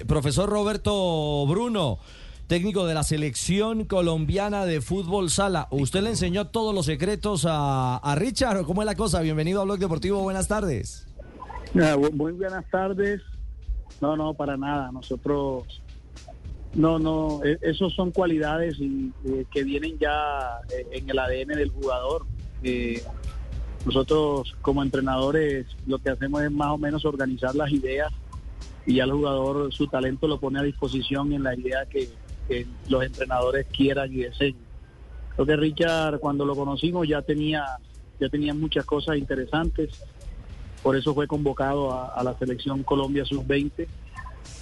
Eh, profesor Roberto Bruno, técnico de la selección colombiana de fútbol sala. ¿Usted le enseñó todos los secretos a, a Richard? ¿Cómo es la cosa? Bienvenido a Blog Deportivo, buenas tardes. muy buenas tardes. No, no, para nada. Nosotros, no, no, e, esos son cualidades y, eh, que vienen ya eh, en el ADN del jugador. Nosotros como entrenadores lo que hacemos es más o menos organizar las ideas y ya el jugador su talento lo pone a disposición en la idea que, los entrenadores quieran y deseen. Creo que Richard cuando lo conocimos ya tenía ya tenía muchas cosas interesantes, por eso fue convocado a, la selección Colombia sub-20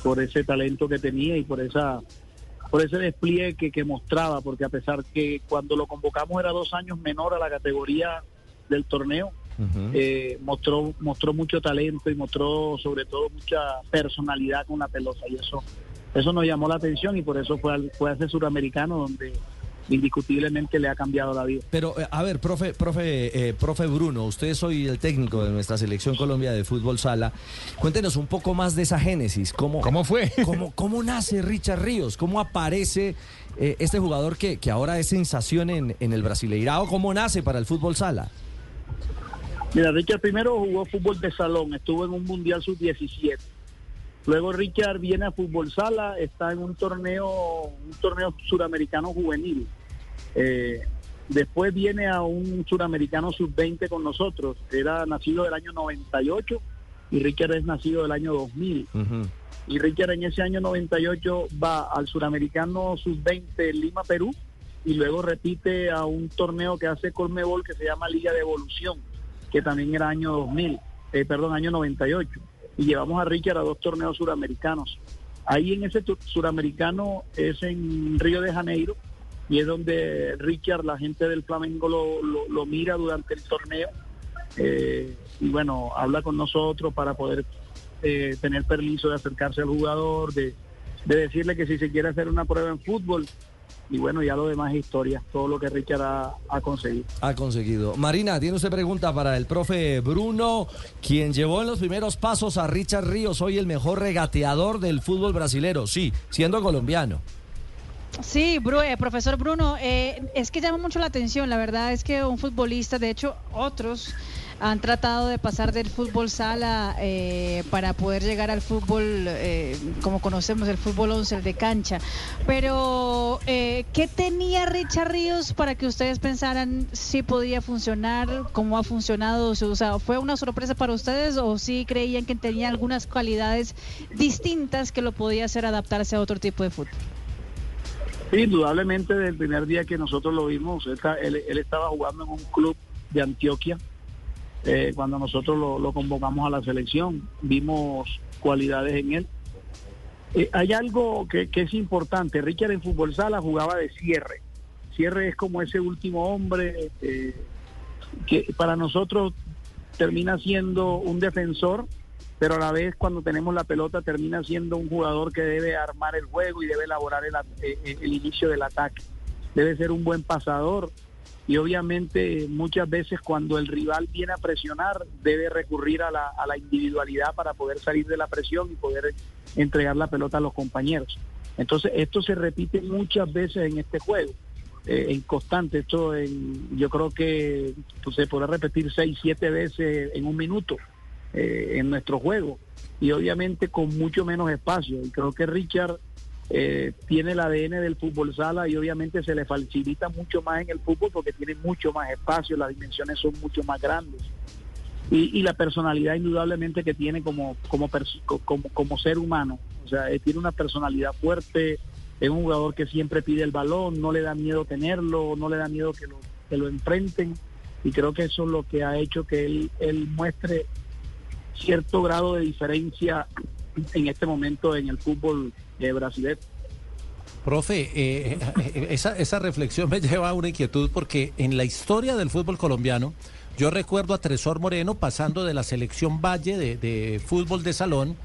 por ese talento que tenía y por esa por ese despliegue que, mostraba, porque a pesar que cuando lo convocamos era dos años menor a la categoría del torneo, eh, mostró mostró mucho talento y mostró sobre todo mucha personalidad con la pelota y eso eso nos llamó la atención y por eso fue al, fue a ese suramericano donde indiscutiblemente le ha cambiado la vida. Pero, eh, a ver, profe, profe, eh, profe Bruno, usted es hoy el técnico de nuestra selección Colombia de fútbol sala. Cuéntenos un poco más de esa génesis. ¿Cómo, ¿Cómo fue? Cómo, ¿Cómo nace Richard Ríos? ¿Cómo aparece eh, este jugador que, que ahora es sensación en, en el Brasileirao? ¿Cómo nace para el fútbol sala? Mira, Richard primero jugó fútbol de salón, estuvo en un Mundial Sub-17 Luego Richard viene a fútbol sala, está en un torneo, un torneo suramericano juvenil. Eh, después viene a un suramericano sub-20 con nosotros. Era nacido del año 98 y Richard es nacido del año 2000. Y Richard en ese año 98 va al suramericano sub-20 Lima, Perú, y luego repite a un torneo que hace Colmebol que se llama Liga de Evolución, que también era año 2000, eh, perdón, año 98 y llevamos a Richard a dos torneos suramericanos. Ahí en ese suramericano es en Río de Janeiro y es donde Richard, la gente del Flamengo, lo, mira durante el torneo eh, y bueno, habla con nosotros para poder eh, tener permiso de acercarse al jugador, de, de decirle que si se quiere hacer una prueba en fútbol, y bueno, ya lo demás es historia, todo lo que Richard ha, conseguido. Ha conseguido. Marina, tiene usted pregunta para el profe Bruno, quien llevó en los primeros pasos a Richard Ríos, hoy el mejor regateador del fútbol brasilero, sí, siendo colombiano. Sí, eh, profesor Bruno, eh, es que llama mucho la atención, la verdad es que un futbolista, de hecho otros han tratado de pasar del fútbol sala eh, para poder llegar al fútbol, eh, como conocemos, el fútbol 11, el de cancha. Pero, eh, ¿qué tenía Richard Ríos para que ustedes pensaran si podía funcionar, cómo ha funcionado? O sea, ¿fue una sorpresa para ustedes o sí creían que tenía algunas cualidades distintas que lo podía hacer adaptarse a otro tipo de fútbol? indudablemente desde el primer día que nosotros lo vimos, él estaba jugando en un club de Antioquia eh, cuando nosotros lo, convocamos a la selección, vimos cualidades en él. Eh, hay algo que, es importante, Richard en fútbol sala jugaba de cierre. Cierre es como ese último hombre eh, que para nosotros termina siendo un defensor, pero a la vez cuando tenemos la pelota termina siendo un jugador que debe armar el juego y debe elaborar el inicio del ataque. Debe ser un buen pasador, y obviamente muchas veces cuando el rival viene a presionar debe recurrir a la, individualidad para poder salir de la presión y poder entregar la pelota a los compañeros. Entonces esto se repite muchas veces en este juego, eh, en constante. Esto en, yo creo que pues, se podrá repetir seis, siete veces en un minuto eh, en nuestro juego y obviamente con mucho menos espacio. Y creo que Richard eh, tiene el ADN del fútbol sala y obviamente se le facilita mucho más en el fútbol porque tiene mucho más espacio, las dimensiones son mucho más grandes. Y, la personalidad indudablemente que tiene como, como, como, ser humano. O sea, tiene una personalidad fuerte, es un jugador que siempre pide el balón, no le da miedo tenerlo, no le da miedo que lo, que lo enfrenten. Y creo que eso es lo que ha hecho que él muestre cierto grado de diferencia en este momento en el fútbol de brasileño. Profe, eh, eh, esa, esa reflexión me lleva a una inquietud porque en la historia del fútbol colombiano, yo recuerdo a Tresor Moreno pasando de la selección Valle de, fútbol de salón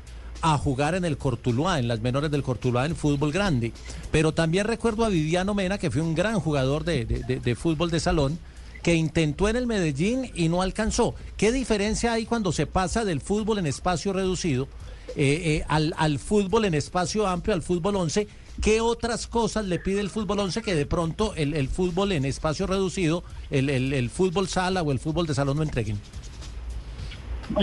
a jugar en el Cortuluá, en las menores del Cortuluá en fútbol grande. Pero también recuerdo a Viviano Mena, que fue un gran jugador de, de, fútbol de salón, que intentó en el Medellín y no alcanzó. ¿Qué diferencia hay cuando se pasa del fútbol en espacio reducido eh, eh, al, al fútbol en espacio amplio, al fútbol 11. ¿Qué otras cosas le pide el fútbol 11 que de pronto el, el fútbol en espacio reducido, el, el, fútbol sala o el fútbol de salón no entreguen?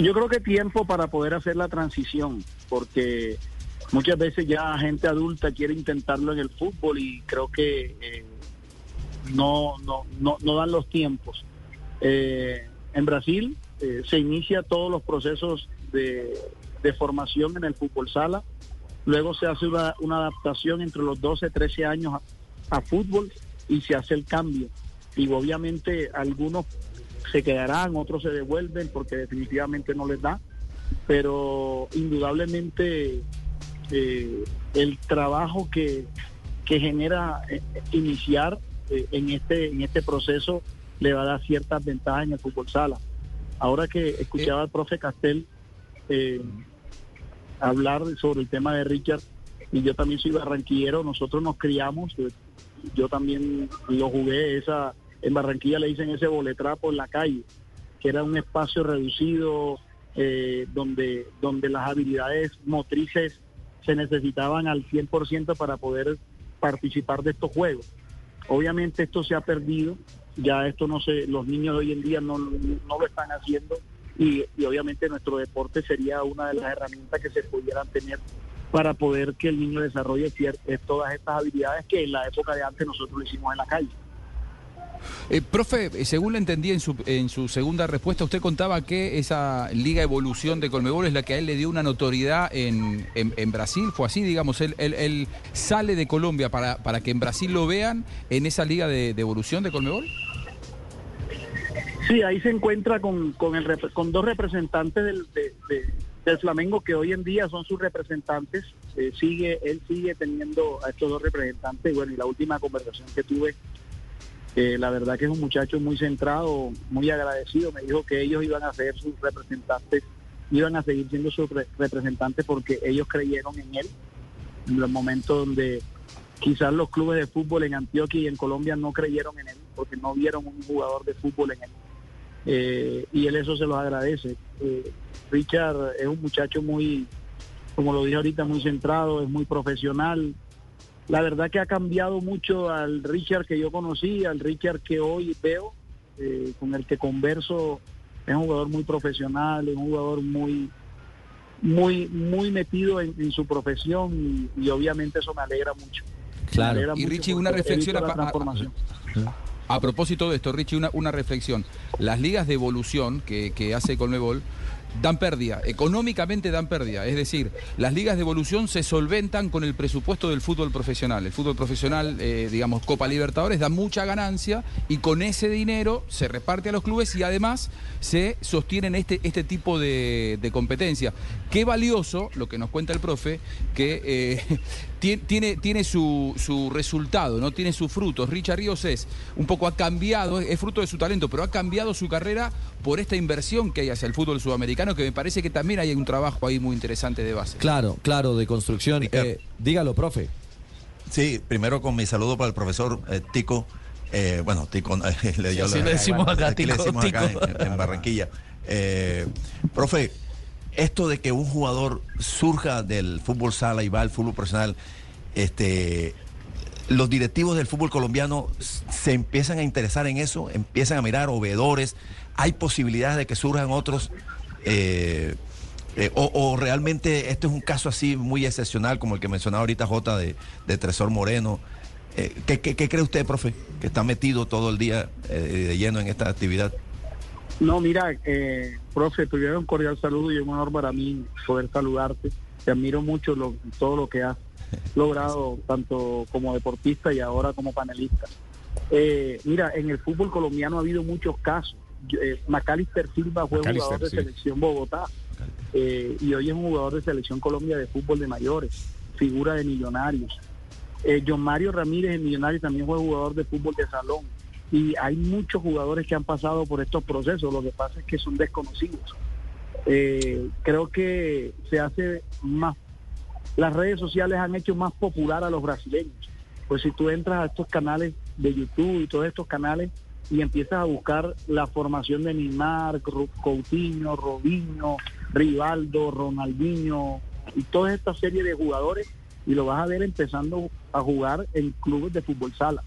Yo creo que tiempo para poder hacer la transición, porque muchas veces ya gente adulta quiere intentarlo en el fútbol y creo que eh, no, no, no, no dan los tiempos. Eh, en Brasil se inicia todos los procesos de, de, formación en el fútbol sala, luego se hace una, una adaptación entre los 12, 13 años a, a fútbol y se hace el cambio. Y obviamente algunos se quedarán, otros se devuelven porque definitivamente no les da, pero indudablemente eh, el trabajo que, que genera eh, iniciar eh, en este en este proceso le va a dar ciertas ventajas en el fútbol sala. Ahora que escuchaba al profe Castel eh, hablar sobre el tema de Richard, y yo también soy barranquillero, nosotros nos criamos, yo también lo jugué esa en Barranquilla le dicen ese boletrapo en la calle, que era un espacio reducido eh, donde, donde las habilidades motrices se necesitaban al 100% para poder participar de estos juegos. Obviamente esto se ha perdido, ya esto no se, los niños de hoy en día no, no lo están haciendo y, obviamente nuestro deporte sería una de las herramientas que se pudieran tener para poder que el niño desarrolle todas estas habilidades que en la época de antes nosotros lo hicimos en la calle. Eh, profe, eh, según le entendí en su, en su segunda respuesta, usted contaba que esa Liga Evolución de Colmebol es la que a él le dio una notoriedad en, en, en Brasil. Fue así, digamos, él, él, él, sale de Colombia para, para que en Brasil lo vean en esa Liga de, de Evolución de Colmebol. Sí, ahí se encuentra con, con, el, con dos representantes del, de, de, del Flamengo que hoy en día son sus representantes. Eh, sigue, él sigue teniendo a estos dos representantes. Bueno, y la última conversación que tuve la verdad que es un muchacho muy centrado, muy agradecido. Me dijo que ellos iban a ser sus representantes, iban a seguir siendo sus re representantes porque ellos creyeron en él en los momentos donde quizás los clubes de fútbol en Antioquia y en Colombia no creyeron en él porque no vieron un jugador de fútbol en él. Eh, y él eso se los agradece. Eh, Richard es un muchacho muy, como lo dije ahorita, muy centrado, es muy profesional, la verdad que ha cambiado mucho al Richard que yo conocí, al Richard que hoy veo, eh, con el que converso, es un jugador muy profesional, es un jugador muy muy muy metido en, en su profesión y, y, obviamente eso me alegra mucho. Claro. Alegra y mucho Richie, una reflexión a, transformación. A, a, propósito de esto, Richie, una, una reflexión. Las ligas de evolución que, que hace Colmebol dan pérdida, económicamente dan pérdida. Es decir, las ligas de evolución se solventan con el presupuesto del fútbol profesional. El fútbol profesional, eh, digamos, Copa Libertadores, da mucha ganancia y con ese dinero se reparte a los clubes y además se sostienen este, este tipo de, competencia. Qué valioso, lo que nos cuenta el profe, que eh, tiene, tiene su, su, resultado, ¿no? Tiene sus frutos. Richard Ríos es, un poco ha cambiado, es fruto de su talento, pero ha cambiado su carrera por esta inversión que hay hacia el fútbol sudamericano, que me parece que también hay un trabajo ahí muy interesante de base. Claro, claro, de construcción. Eh, dígalo, profe. Sí, primero con mi saludo para el profesor eh, Tico. Eh, bueno, Tico, le, sí, le, le decimos acá, Tico, le decimos acá en, en, Barranquilla. profe, esto de que un jugador surja del fútbol sala y va al fútbol profesional, este, los directivos del fútbol colombiano se empiezan a interesar en eso, empiezan a mirar obedores, hay posibilidades de que surjan otros, eh, eh, o, o, realmente este es un caso así muy excepcional como el que mencionaba ahorita J de, de Tresor Moreno. Eh, ¿qué, qué, ¿qué, cree usted, profe, que está metido todo el día de lleno en esta actividad? No, mira, eh, profe, primero un cordial saludo y un honor para mí poder saludarte. Te admiro mucho lo, todo lo que has logrado, tanto como deportista y ahora como panelista. Eh, mira, en el fútbol colombiano ha habido muchos casos. Eh, Macalister Silva fue Macalister, jugador de sí. selección Bogotá eh, y hoy es un jugador de selección Colombia de fútbol de mayores, figura de millonarios. Eh, John Mario Ramírez en Millonarios también fue jugador de fútbol de salón y hay muchos jugadores que han pasado por estos procesos, lo que pasa es que son desconocidos. Eh, creo que se hace más, las redes sociales han hecho más popular a los brasileños, pues si tú entras a estos canales de YouTube y todos estos canales y empiezas a buscar la formación de Neymar, Coutinho, Robinho, Rivaldo, Ronaldinho, y toda esta serie de jugadores y lo vas a ver empezando a jugar en clubes de fútbol sala.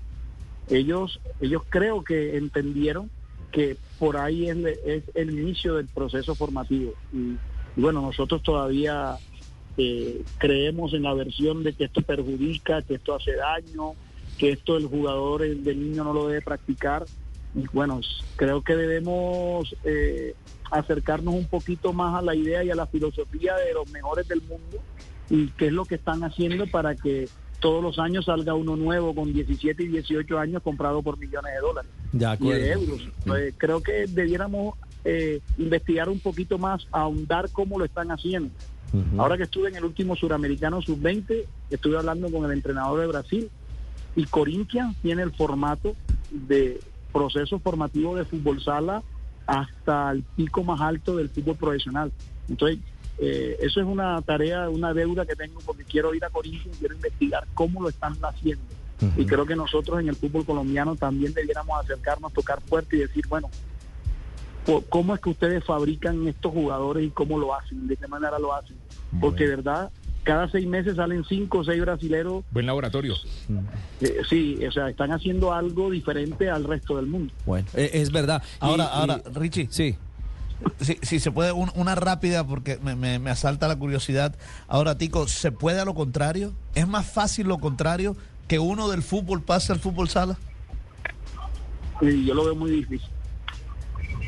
Ellos, ellos creo que entendieron que por ahí es, es el inicio del proceso formativo. Y, bueno, nosotros todavía eh, creemos en la versión de que esto perjudica, que esto hace daño, que esto el jugador el niño no lo debe practicar. Y bueno, creo que debemos eh, acercarnos un poquito más a la idea y a la filosofía de los mejores del mundo y qué es lo que están haciendo para que todos los años salga uno nuevo con 17 y 18 años comprado por millones de dólares De y de euros. Creo que debiéramos eh, investigar un poquito más, ahondar cómo lo están haciendo. Ahora que estuve en el último suramericano sub-20, estuve hablando con el entrenador de Brasil y Corinthians tiene el formato de proceso formativo de fútbol sala hasta el pico más alto del fútbol profesional. Entonces, eh, eso es una tarea, una deuda que tengo porque quiero ir a Corinthians y quiero investigar cómo lo están haciendo. Y creo que nosotros en el fútbol colombiano también debiéramos acercarnos, tocar fuerte y decir, bueno, ¿cómo es que ustedes fabrican estos jugadores y cómo lo hacen? ¿De qué manera lo hacen? Porque, de verdad, cada seis meses salen cinco o seis brasileros. Buen laboratorio. eh, sí, o sea, están haciendo algo diferente al resto del mundo. Bueno, eh, es verdad. Y- Ahora, y- ahora, Richie. Sí. Si, si se puede, un- una rápida porque me, me- me asalta la curiosidad. Ahora, Tico, ¿se puede a lo contrario? ¿Es más fácil lo contrario que uno del fútbol pase al fútbol sala? Y yo lo veo muy difícil.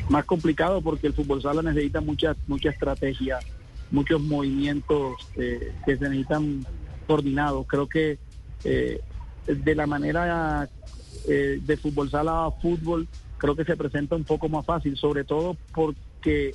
Más complicado porque el fútbol sala necesita mucha, mucha estrategia, muchos movimientos eh, que se necesitan coordinados. Creo que eh, de la manera eh, de fútbol sala a fútbol, creo que se presenta un poco más fácil, sobre todo porque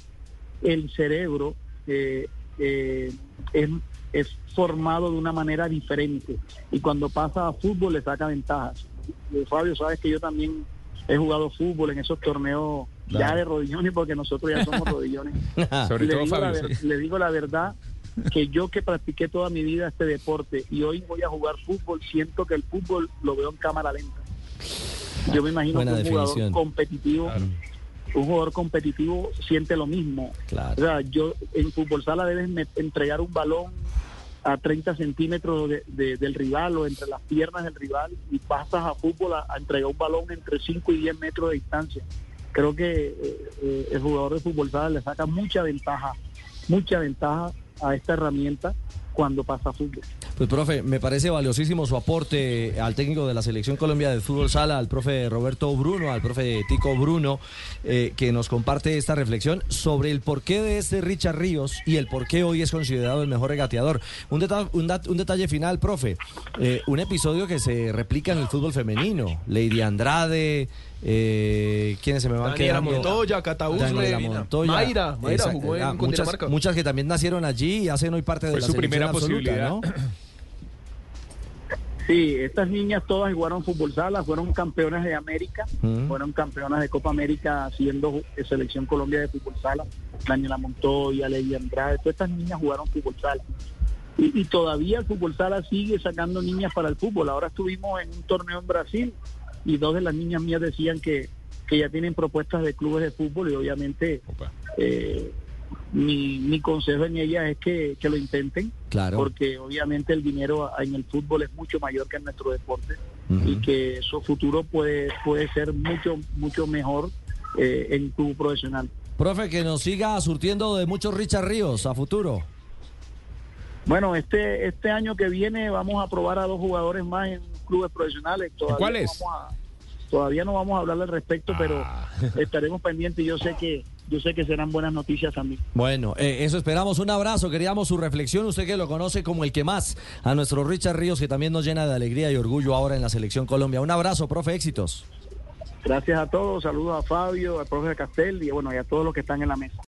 el cerebro eh, eh, es, es formado de una manera diferente y cuando pasa a fútbol le saca ventajas. Eh, Fabio, sabes que yo también he jugado fútbol en esos torneos ya de rodillones porque nosotros ya somos rodillones. Sobre le, todo digo la Fabio. ver- sí. le digo la verdad que yo que practiqué toda mi vida este deporte y hoy voy a jugar fútbol, siento que el fútbol lo veo en cámara lenta. Yo me imagino Buena que un jugador competitivo, Claro. un jugador competitivo siente lo mismo. Claro. O sea, yo en fútbol sala debes entregar un balón a 30 centímetros de- de- del rival o entre las piernas del rival y pasas a fútbol a, a entregar un balón entre 5 y 10 metros de distancia. Creo que eh, eh, el jugador de fútbol sala le saca mucha ventaja, mucha ventaja a esta herramienta cuando pasa fútbol. Pues, profe, me parece valiosísimo su aporte al técnico de la Selección Colombia de Fútbol Sala, al profe Roberto Bruno, al profe Tico Bruno, eh, que nos comparte esta reflexión sobre el porqué de este Richard Ríos y el por qué hoy es considerado el mejor regateador. Un, deta- un, dat- un detalle final, profe. Eh, un episodio que se replica en el fútbol femenino. Lady Andrade, eh, ¿quiénes se me van Daniela quedando? Montoya, Cataúz. Montoya. Mayra, Mayra jugó en- Ah, con muchas, muchas que también nacieron allí y hacen hoy parte de Fue la su selección primera absoluta, posibilidad. ¿no? Sí, estas niñas todas jugaron fútbol sala, fueron campeonas de América, Mm. fueron campeonas de Copa América siendo eh, selección Colombia de fútbol sala, Daniela Montoya, Ley Andrade, todas estas niñas jugaron fútbol sala. Y, y todavía el fútbol sala sigue sacando niñas para el fútbol. Ahora estuvimos en un torneo en Brasil y dos de las niñas mías decían que, que ya tienen propuestas de clubes de fútbol y obviamente eh, mi, mi consejo en ellas es que, que lo intenten Claro. porque obviamente el dinero en el fútbol es mucho mayor que en nuestro deporte y que su futuro puede puede ser mucho mucho mejor eh, en tu profesional. Profe, que nos siga surtiendo de muchos Richard Ríos a futuro. Bueno, este este año que viene vamos a probar a dos jugadores más en clubes profesionales. Todavía ¿Cuáles? No vamos a, todavía no vamos a hablar al respecto, pero estaremos pendientes. Yo sé que yo sé que serán buenas noticias también. Bueno, eh, eso esperamos. Un abrazo. Queríamos su reflexión. Usted que lo conoce como el que más. A nuestro Richard Ríos, que también nos llena de alegría y orgullo ahora en la Selección Colombia. Un abrazo, profe. Éxitos. Gracias a todos. Saludos a Fabio, al profe Castel y bueno y a todos los que están en la mesa.